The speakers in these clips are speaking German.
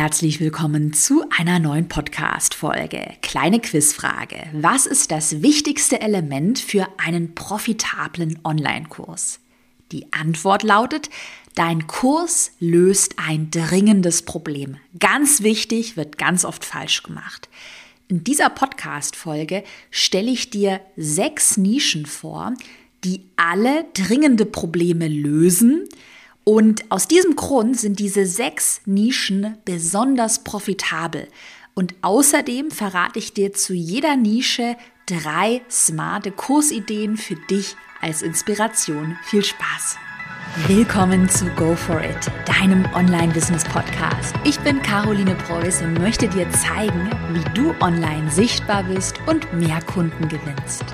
Herzlich willkommen zu einer neuen Podcast-Folge. Kleine Quizfrage. Was ist das wichtigste Element für einen profitablen Online-Kurs? Die Antwort lautet, dein Kurs löst ein dringendes Problem. Ganz wichtig, wird ganz oft falsch gemacht. In dieser Podcast-Folge stelle ich dir sechs Nischen vor, die alle dringende Probleme lösen, und aus diesem Grund sind diese sechs Nischen besonders profitabel. Und außerdem verrate ich dir zu jeder Nische drei smarte Kursideen für dich als Inspiration. Viel Spaß! Willkommen zu Go For It, deinem Online-Business-Podcast. Ich bin Caroline Preuß und möchte dir zeigen, wie du online sichtbar bist und mehr Kunden gewinnst.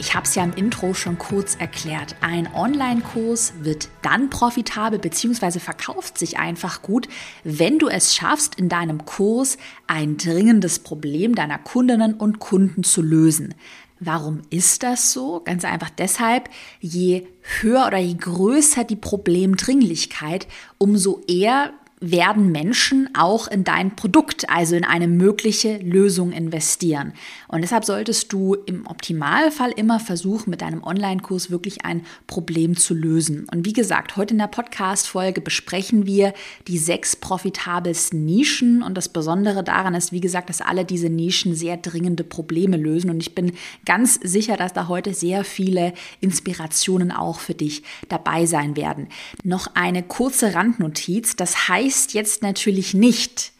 Ich habe es ja im Intro schon kurz erklärt. Ein Online-Kurs wird dann profitabel bzw. verkauft sich einfach gut, wenn du es schaffst, in deinem Kurs ein dringendes Problem deiner Kundinnen und Kunden zu lösen. Warum ist das so? Ganz einfach deshalb, je höher oder je größer die Problemdringlichkeit, umso eher werden Menschen auch in dein Produkt, also in eine mögliche Lösung investieren. Und deshalb solltest du im Optimalfall immer versuchen, mit deinem Online-Kurs wirklich ein Problem zu lösen. Und wie gesagt, heute in der Podcast-Folge besprechen wir die sechs profitabelsten Nischen. Und das Besondere daran ist, wie gesagt, dass alle diese Nischen sehr dringende Probleme lösen. Und ich bin ganz sicher, dass da heute sehr viele Inspirationen auch für dich dabei sein werden. Noch eine kurze Randnotiz. Das heißt, heißt jetzt natürlich nicht,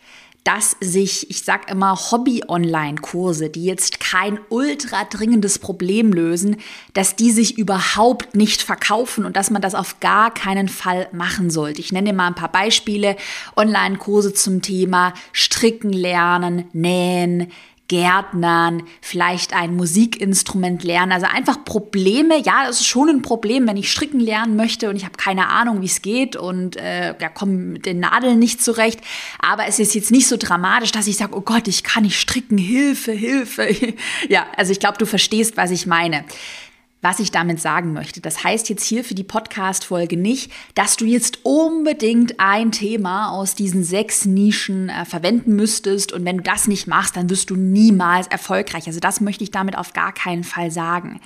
dass sich, ich sag immer, Hobby-Online-Kurse, die jetzt kein ultra dringendes Problem lösen, dass die sich überhaupt nicht verkaufen und dass man das auf gar keinen Fall machen sollte. Ich nenne mal ein paar Beispiele. Online-Kurse zum Thema Stricken lernen, Nähen, Gärtnern, vielleicht ein Musikinstrument lernen. Also einfach Probleme. Ja, das ist schon ein Problem, wenn ich stricken lernen möchte und ich habe keine Ahnung, wie es geht und äh, ja, komme mit den Nadeln nicht zurecht. Aber es ist jetzt nicht so dramatisch, dass ich sage, oh Gott, ich kann nicht stricken, Hilfe, Hilfe. ja, also ich glaube, du verstehst, was ich meine was ich damit sagen möchte. Das heißt jetzt hier für die Podcast-Folge nicht, dass du jetzt unbedingt ein Thema aus diesen sechs Nischen äh, verwenden müsstest und wenn du das nicht machst, dann wirst du niemals erfolgreich. Also das möchte ich damit auf gar keinen Fall sagen.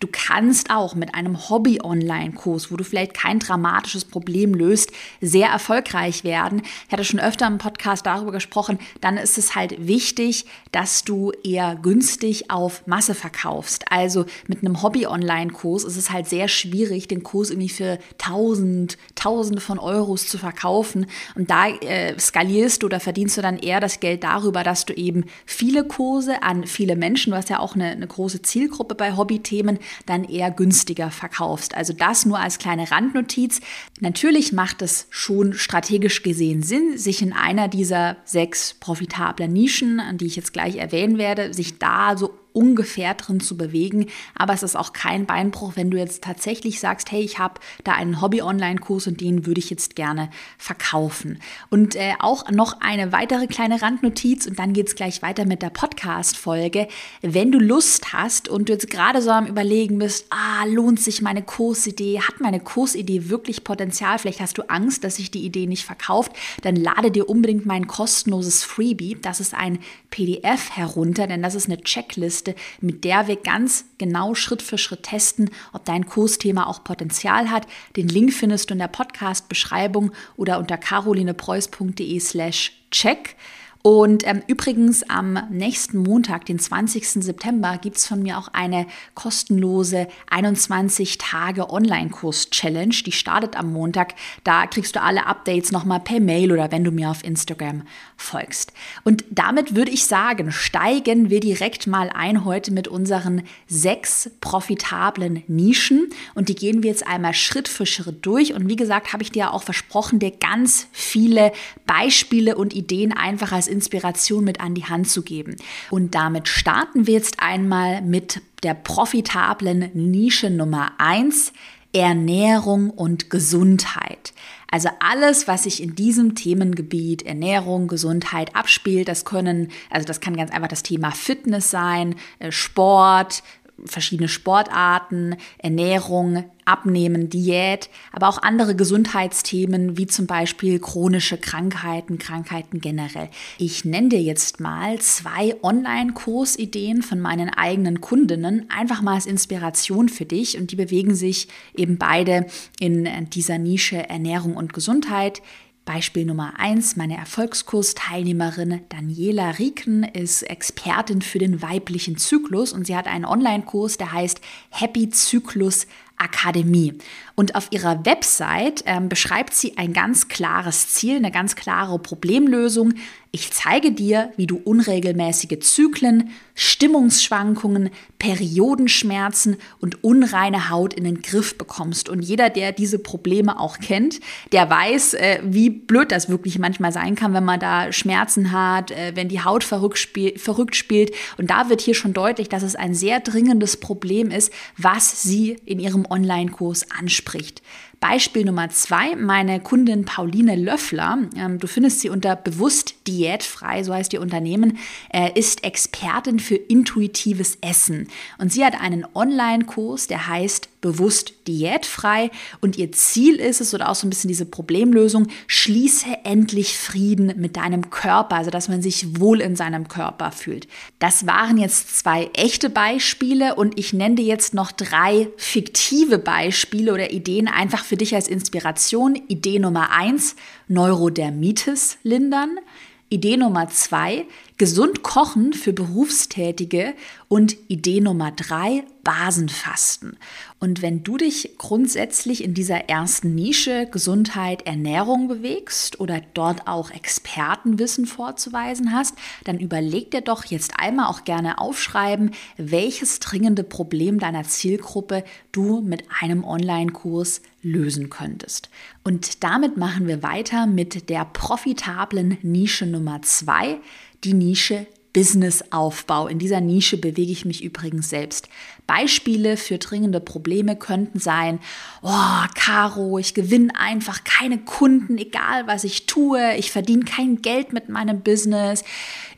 Du kannst auch mit einem Hobby-Online-Kurs, wo du vielleicht kein dramatisches Problem löst, sehr erfolgreich werden. Ich hatte schon öfter im Podcast darüber gesprochen. Dann ist es halt wichtig, dass du eher günstig auf Masse verkaufst. Also mit einem Hobby-Online-Kurs ist es halt sehr schwierig, den Kurs irgendwie für tausend, tausende von Euros zu verkaufen. Und da äh, skalierst du oder verdienst du dann eher das Geld darüber, dass du eben viele Kurse an viele Menschen, du hast ja auch eine, eine große Zielgruppe bei Hobbythemen, dann eher günstiger verkaufst. Also das nur als kleine Randnotiz. Natürlich macht es schon strategisch gesehen Sinn, sich in einer dieser sechs profitabler Nischen, die ich jetzt gleich erwähnen werde, sich da so ungefähr drin zu bewegen. Aber es ist auch kein Beinbruch, wenn du jetzt tatsächlich sagst, hey, ich habe da einen Hobby-Online-Kurs und den würde ich jetzt gerne verkaufen. Und äh, auch noch eine weitere kleine Randnotiz und dann geht es gleich weiter mit der Podcast-Folge. Wenn du Lust hast und du jetzt gerade so am Überlegen bist, ah, lohnt sich meine Kursidee, hat meine Kursidee wirklich Potenzial, vielleicht hast du Angst, dass sich die Idee nicht verkauft, dann lade dir unbedingt mein kostenloses Freebie, das ist ein PDF herunter, denn das ist eine Checkliste Checkliste, mit der wir ganz genau Schritt für Schritt testen, ob dein Kursthema auch Potenzial hat. Den Link findest du in der Podcast-Beschreibung oder unter carolinepreuß.de slash check. Und ähm, übrigens am nächsten Montag, den 20. September, gibt es von mir auch eine kostenlose 21 Tage Online-Kurs-Challenge. Die startet am Montag. Da kriegst du alle Updates nochmal per Mail oder wenn du mir auf Instagram folgst. Und damit würde ich sagen, steigen wir direkt mal ein heute mit unseren sechs profitablen Nischen. Und die gehen wir jetzt einmal Schritt für Schritt durch. Und wie gesagt, habe ich dir auch versprochen, dir ganz viele Beispiele und Ideen einfach als Inspiration mit an die Hand zu geben. Und damit starten wir jetzt einmal mit der profitablen Nische Nummer eins Ernährung und Gesundheit. Also alles, was sich in diesem Themengebiet Ernährung, Gesundheit abspielt, das können, also das kann ganz einfach das Thema Fitness sein, äh, Sport, verschiedene Sportarten, Ernährung, Abnehmen, Diät, aber auch andere Gesundheitsthemen wie zum Beispiel chronische Krankheiten, Krankheiten generell. Ich nenne dir jetzt mal zwei Online-Kursideen von meinen eigenen Kundinnen, einfach mal als Inspiration für dich und die bewegen sich eben beide in dieser Nische Ernährung und Gesundheit. Beispiel Nummer eins: meine Erfolgskursteilnehmerin Daniela Rieken ist Expertin für den weiblichen Zyklus und sie hat einen Online-Kurs, der heißt Happy Zyklus Akademie. Und auf ihrer Website ähm, beschreibt sie ein ganz klares Ziel, eine ganz klare Problemlösung. Ich zeige dir, wie du unregelmäßige Zyklen, Stimmungsschwankungen, Periodenschmerzen und unreine Haut in den Griff bekommst. Und jeder, der diese Probleme auch kennt, der weiß, äh, wie blöd das wirklich manchmal sein kann, wenn man da Schmerzen hat, äh, wenn die Haut verrückt, spiel verrückt spielt. Und da wird hier schon deutlich, dass es ein sehr dringendes Problem ist, was sie in ihrem Online-Kurs anspricht spricht, Beispiel Nummer zwei, meine Kundin Pauline Löffler, ähm, du findest sie unter Bewusst Diätfrei, so heißt ihr Unternehmen, äh, ist Expertin für intuitives Essen. Und sie hat einen Online-Kurs, der heißt bewusst diätfrei und ihr Ziel ist es oder auch so ein bisschen diese Problemlösung, schließe endlich Frieden mit deinem Körper, also dass man sich wohl in seinem Körper fühlt. Das waren jetzt zwei echte Beispiele und ich nenne dir jetzt noch drei fiktive Beispiele oder Ideen einfach für dich als Inspiration. Idee Nummer eins, Neurodermitis lindern. Idee Nummer zwei, gesund kochen für Berufstätige. Und Idee Nummer drei, Basenfasten. Und wenn du dich grundsätzlich in dieser ersten Nische Gesundheit, Ernährung bewegst oder dort auch Expertenwissen vorzuweisen hast, dann überleg dir doch jetzt einmal auch gerne aufschreiben, welches dringende Problem deiner Zielgruppe du mit einem Online-Kurs lösen könntest. Und damit machen wir weiter mit der profitablen Nische Nummer zwei, die Nische Businessaufbau. In dieser Nische bewege ich mich übrigens selbst. Beispiele für dringende Probleme könnten sein, oh, Caro, ich gewinne einfach keine Kunden, egal was ich tue, ich verdiene kein Geld mit meinem Business,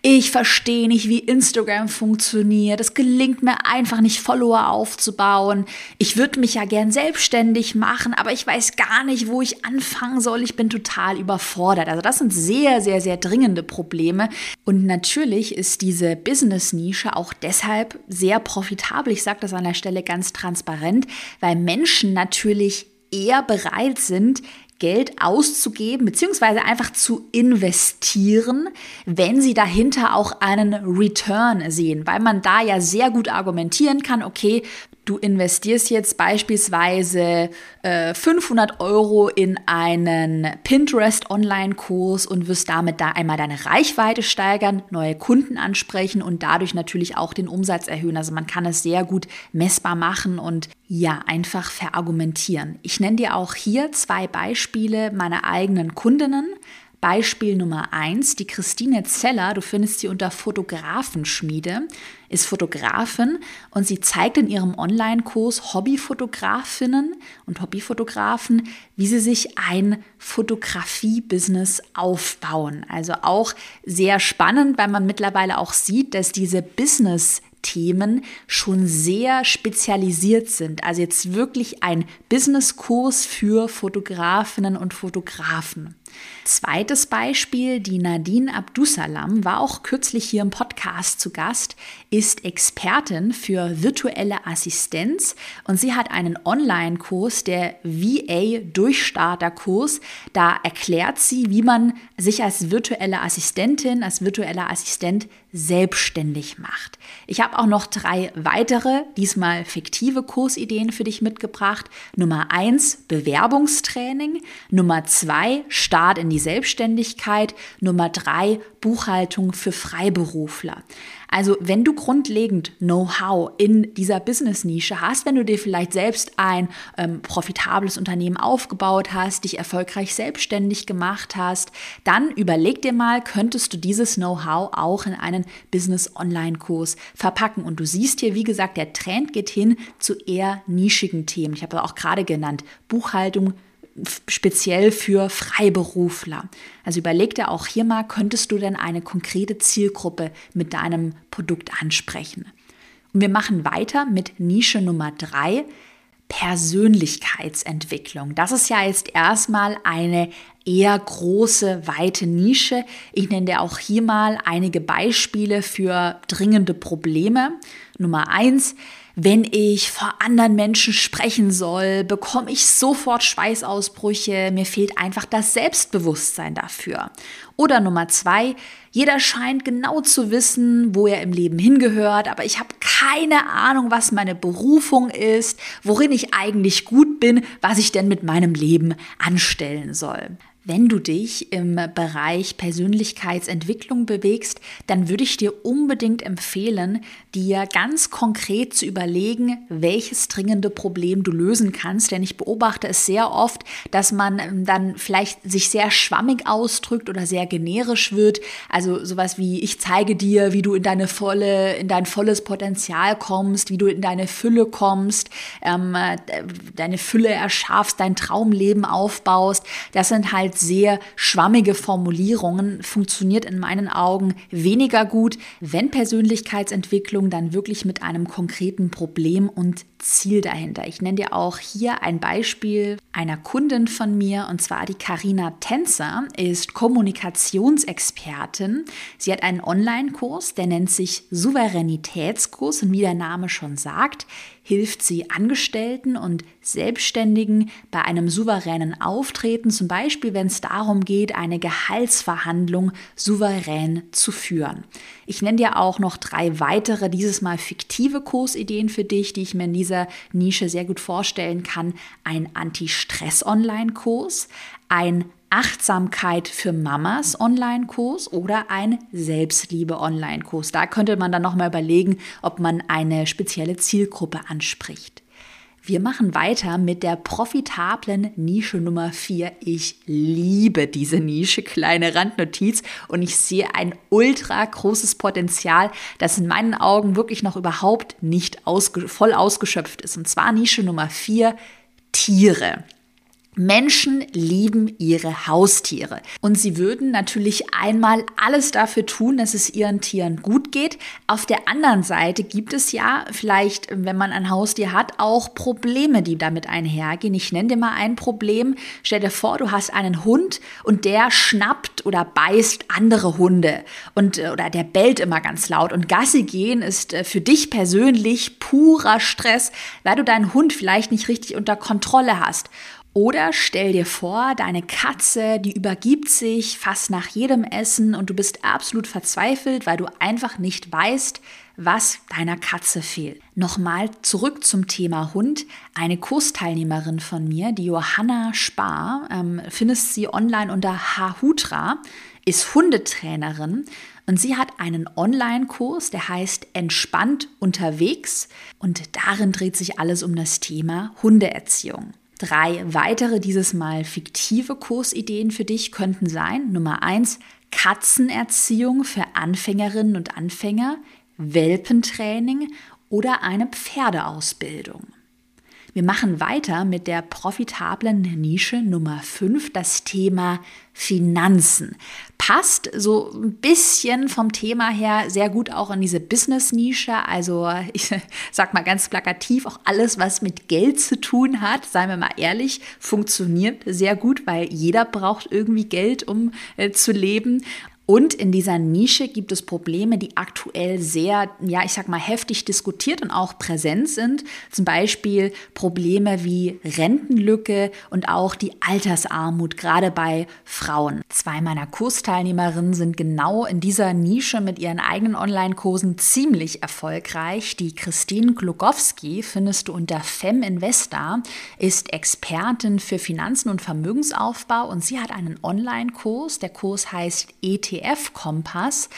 ich verstehe nicht, wie Instagram funktioniert, es gelingt mir einfach nicht, Follower aufzubauen, ich würde mich ja gern selbstständig machen, aber ich weiß gar nicht, wo ich anfangen soll, ich bin total überfordert. Also das sind sehr, sehr, sehr dringende Probleme und natürlich ist diese Business-Nische auch deshalb sehr profitabel. Ich sage das an der Stelle ganz transparent, weil Menschen natürlich eher bereit sind, Geld auszugeben beziehungsweise einfach zu investieren, wenn sie dahinter auch einen Return sehen, weil man da ja sehr gut argumentieren kann, okay, du investierst jetzt beispielsweise äh, 500 Euro in einen Pinterest-Online-Kurs und wirst damit da einmal deine Reichweite steigern, neue Kunden ansprechen und dadurch natürlich auch den Umsatz erhöhen. Also man kann es sehr gut messbar machen und ja, einfach verargumentieren. Ich nenne dir auch hier zwei Beispiele meiner eigenen Kundinnen. Beispiel Nummer eins, die Christine Zeller, du findest sie unter Fotografenschmiede, ist Fotografin und sie zeigt in ihrem Online-Kurs Hobbyfotografinnen und Hobbyfotografen, wie sie sich ein Fotografie-Business aufbauen. Also auch sehr spannend, weil man mittlerweile auch sieht, dass diese Business Themen schon sehr spezialisiert sind. Also jetzt wirklich ein Businesskurs für Fotografinnen und Fotografen. Zweites Beispiel, die Nadine Abdusalam war auch kürzlich hier im Podcast zu Gast, ist Expertin für virtuelle Assistenz und sie hat einen Online-Kurs, der VA Durchstarterkurs. Da erklärt sie, wie man sich als virtuelle Assistentin, als virtueller Assistent selbstständig macht. Ich habe auch noch drei weitere, diesmal fiktive Kursideen für dich mitgebracht. Nummer eins Bewerbungstraining. Nummer zwei Start in die Selbstständigkeit. Nummer drei Buchhaltung für Freiberufler. Also wenn du grundlegend Know-how in dieser Business-Nische hast, wenn du dir vielleicht selbst ein ähm, profitables Unternehmen aufgebaut hast, dich erfolgreich selbstständig gemacht hast, dann überleg dir mal, könntest du dieses Know-how auch in einen Business-Online-Kurs verpacken. Und du siehst hier, wie gesagt, der Trend geht hin zu eher nischigen Themen. Ich habe auch gerade genannt, Buchhaltung, speziell für Freiberufler. Also überleg dir auch hier mal, könntest du denn eine konkrete Zielgruppe mit deinem Produkt ansprechen? Und wir machen weiter mit Nische Nummer drei, Persönlichkeitsentwicklung. Das ist ja jetzt erstmal eine eher große, weite Nische. Ich nenne dir auch hier mal einige Beispiele für dringende Probleme. Nummer eins, wenn ich vor anderen Menschen sprechen soll, bekomme ich sofort Schweißausbrüche. Mir fehlt einfach das Selbstbewusstsein dafür. Oder Nummer zwei, jeder scheint genau zu wissen, wo er im Leben hingehört, aber ich habe keine Ahnung, was meine Berufung ist, worin ich eigentlich gut bin, was ich denn mit meinem Leben anstellen soll. Wenn du dich im Bereich Persönlichkeitsentwicklung bewegst, dann würde ich dir unbedingt empfehlen, dir ganz konkret zu überlegen, welches dringende Problem du lösen kannst. Denn ich beobachte es sehr oft, dass man dann vielleicht sich sehr schwammig ausdrückt oder sehr generisch wird. Also sowas wie, ich zeige dir, wie du in deine volle, in dein volles Potenzial kommst, wie du in deine Fülle kommst, ähm, deine Fülle erschaffst, dein Traumleben aufbaust. Das sind halt sehr schwammige Formulierungen, funktioniert in meinen Augen weniger gut, wenn Persönlichkeitsentwicklung dann wirklich mit einem konkreten Problem und Ziel dahinter. Ich nenne dir auch hier ein Beispiel einer Kundin von mir und zwar die Karina Tänzer ist Kommunikationsexpertin. Sie hat einen Online-Kurs, der nennt sich Souveränitätskurs und wie der Name schon sagt, hilft sie Angestellten und Selbstständigen bei einem souveränen Auftreten, zum Beispiel wenn es darum geht, eine Gehaltsverhandlung souverän zu führen. Ich nenne dir auch noch drei weitere, dieses Mal fiktive Kursideen für dich, die ich mir in dieser Nische sehr gut vorstellen kann. Ein Anti-Stress-Online-Kurs, ein Achtsamkeit für Mamas Online-Kurs oder ein Selbstliebe Online-Kurs. Da könnte man dann nochmal überlegen, ob man eine spezielle Zielgruppe anspricht. Wir machen weiter mit der profitablen Nische Nummer 4. Ich liebe diese Nische, kleine Randnotiz, und ich sehe ein ultra großes Potenzial, das in meinen Augen wirklich noch überhaupt nicht ausge voll ausgeschöpft ist. Und zwar Nische Nummer 4, Tiere. Menschen lieben ihre Haustiere und sie würden natürlich einmal alles dafür tun, dass es ihren Tieren gut geht. Auf der anderen Seite gibt es ja vielleicht, wenn man ein Haustier hat, auch Probleme, die damit einhergehen. Ich nenne dir mal ein Problem. Stell dir vor, du hast einen Hund und der schnappt oder beißt andere Hunde und äh, oder der bellt immer ganz laut und Gassi gehen ist äh, für dich persönlich purer Stress, weil du deinen Hund vielleicht nicht richtig unter Kontrolle hast. Oder stell dir vor, deine Katze, die übergibt sich fast nach jedem Essen und du bist absolut verzweifelt, weil du einfach nicht weißt, was deiner Katze fehlt. Nochmal zurück zum Thema Hund. Eine Kursteilnehmerin von mir, die Johanna Spar, ähm, findest sie online unter Hahutra, ist Hundetrainerin und sie hat einen Online-Kurs, der heißt Entspannt unterwegs und darin dreht sich alles um das Thema Hundeerziehung. Drei weitere, dieses Mal fiktive Kursideen für dich könnten sein. Nummer eins, Katzenerziehung für Anfängerinnen und Anfänger, Welpentraining oder eine Pferdeausbildung. Wir machen weiter mit der profitablen Nische Nummer 5, das Thema Finanzen. Passt so ein bisschen vom Thema her sehr gut auch in diese Business-Nische. Also ich sag mal ganz plakativ, auch alles, was mit Geld zu tun hat, seien wir mal ehrlich, funktioniert sehr gut, weil jeder braucht irgendwie Geld, um äh, zu leben. Und in dieser Nische gibt es Probleme, die aktuell sehr, ja, ich sag mal, heftig diskutiert und auch präsent sind. Zum Beispiel Probleme wie Rentenlücke und auch die Altersarmut, gerade bei Frauen. Zwei meiner Kursteilnehmerinnen sind genau in dieser Nische mit ihren eigenen Online-Kursen ziemlich erfolgreich. Die Christine Glogowski findest du unter Fem Investor, ist Expertin für Finanzen und Vermögensaufbau und sie hat einen Online-Kurs. Der Kurs heißt ETF ETF-Kompass.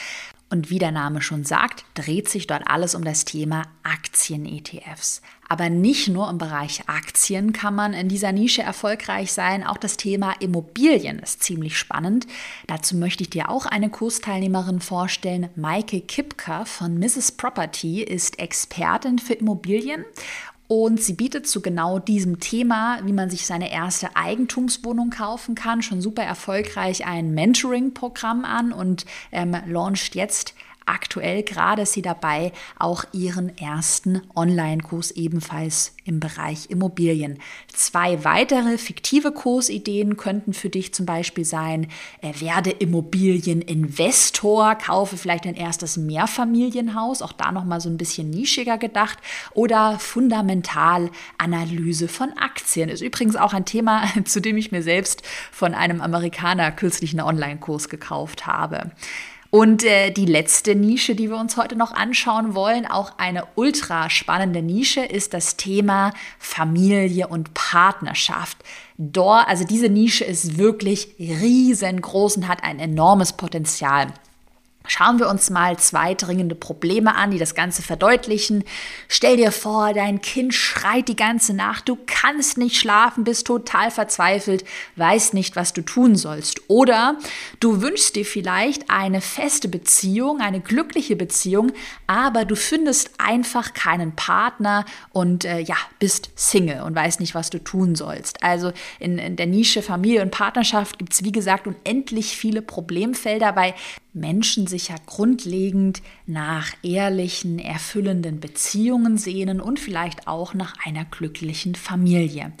Und wie der Name schon sagt, dreht sich dort alles um das Thema Aktien-ETFs. Aber nicht nur im Bereich Aktien kann man in dieser Nische erfolgreich sein, auch das Thema Immobilien ist ziemlich spannend. Dazu möchte ich dir auch eine Kursteilnehmerin vorstellen. Maike Kipka von Mrs. Property ist Expertin für Immobilien und sie bietet zu genau diesem Thema, wie man sich seine erste Eigentumswohnung kaufen kann, schon super erfolgreich ein Mentoring-Programm an und ähm, launcht jetzt aktuell gerade sie dabei, auch ihren ersten Online-Kurs ebenfalls im Bereich Immobilien. Zwei weitere fiktive Kursideen könnten für dich zum Beispiel sein, äh, werde Immobilieninvestor, kaufe vielleicht ein erstes Mehrfamilienhaus, auch da nochmal so ein bisschen nischiger gedacht, oder Fundamentalanalyse von Aktien. Ist übrigens auch ein Thema, zu dem ich mir selbst von einem Amerikaner kürzlich einen Online-Kurs gekauft habe. Und äh, die letzte Nische, die wir uns heute noch anschauen wollen, auch eine ultra spannende Nische, ist das Thema Familie und Partnerschaft. Dort, also diese Nische ist wirklich riesengroß und hat ein enormes Potenzial. Schauen wir uns mal zwei dringende Probleme an, die das Ganze verdeutlichen. Stell dir vor, dein Kind schreit die ganze Nacht, du kannst nicht schlafen, bist total verzweifelt, weißt nicht, was du tun sollst. Oder du wünschst dir vielleicht eine feste Beziehung, eine glückliche Beziehung, aber du findest einfach keinen Partner und äh, ja, bist Single und weißt nicht, was du tun sollst. Also in, in der Nische Familie und Partnerschaft gibt es, wie gesagt, unendlich viele Problemfelder, weil Menschen sich ja grundlegend nach ehrlichen, erfüllenden Beziehungen sehnen und vielleicht auch nach einer glücklichen Familie.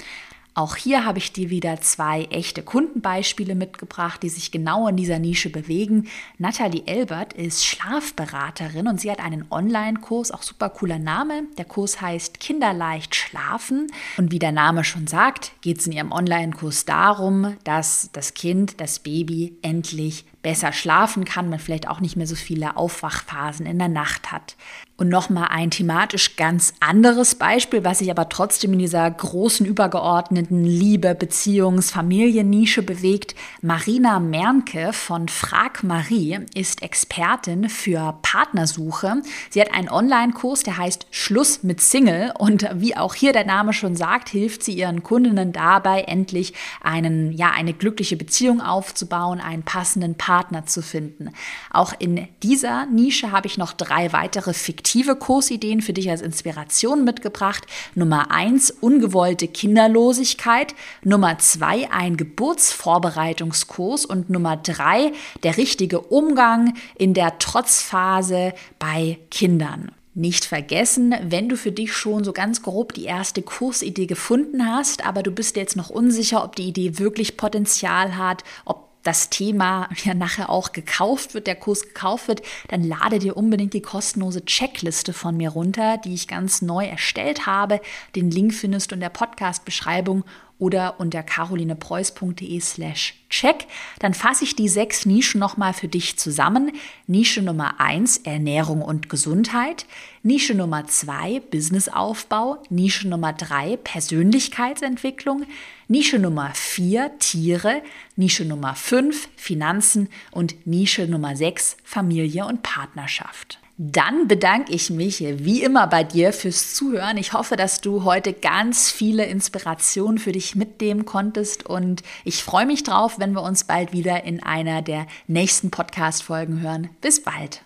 Auch hier habe ich dir wieder zwei echte Kundenbeispiele mitgebracht, die sich genau in dieser Nische bewegen. Nathalie Elbert ist Schlafberaterin und sie hat einen Online-Kurs, auch super cooler Name. Der Kurs heißt Kinderleicht schlafen. Und wie der Name schon sagt, geht es in ihrem Online-Kurs darum, dass das Kind, das Baby endlich besser schlafen kann, man vielleicht auch nicht mehr so viele Aufwachphasen in der Nacht hat. Und nochmal ein thematisch ganz anderes Beispiel, was sich aber trotzdem in dieser großen übergeordneten Liebe, Beziehungs-, Familiennische bewegt. Marina Mernke von Frag Marie ist Expertin für Partnersuche. Sie hat einen Online-Kurs, der heißt Schluss mit Single. Und wie auch hier der Name schon sagt, hilft sie ihren Kundinnen dabei, endlich einen, ja, eine glückliche Beziehung aufzubauen, einen passenden Partner zu finden. Auch in dieser Nische habe ich noch drei weitere fiktive fiktive Kursideen für dich als Inspiration mitgebracht. Nummer eins, ungewollte Kinderlosigkeit. Nummer zwei, ein Geburtsvorbereitungskurs. Und Nummer drei, der richtige Umgang in der Trotzphase bei Kindern. Nicht vergessen, wenn du für dich schon so ganz grob die erste Kursidee gefunden hast, aber du bist jetzt noch unsicher, ob die Idee wirklich Potenzial hat, ob das Thema ja nachher auch gekauft wird, der Kurs gekauft wird, dann lade dir unbedingt die kostenlose Checkliste von mir runter, die ich ganz neu erstellt habe. Den Link findest du in der Podcast-Beschreibung oder unter carolinepreuß.de slash check. Dann fasse ich die sechs Nischen nochmal für dich zusammen. Nische Nummer eins Ernährung und Gesundheit. Nische Nummer zwei Businessaufbau. Nische Nummer drei Persönlichkeitsentwicklung. Nische Nummer vier Tiere. Nische Nummer fünf Finanzen. Und Nische Nummer sechs Familie und Partnerschaft. Dann bedanke ich mich wie immer bei dir fürs Zuhören. Ich hoffe, dass du heute ganz viele Inspirationen für dich mitnehmen konntest und ich freue mich drauf, wenn wir uns bald wieder in einer der nächsten Podcast-Folgen hören. Bis bald.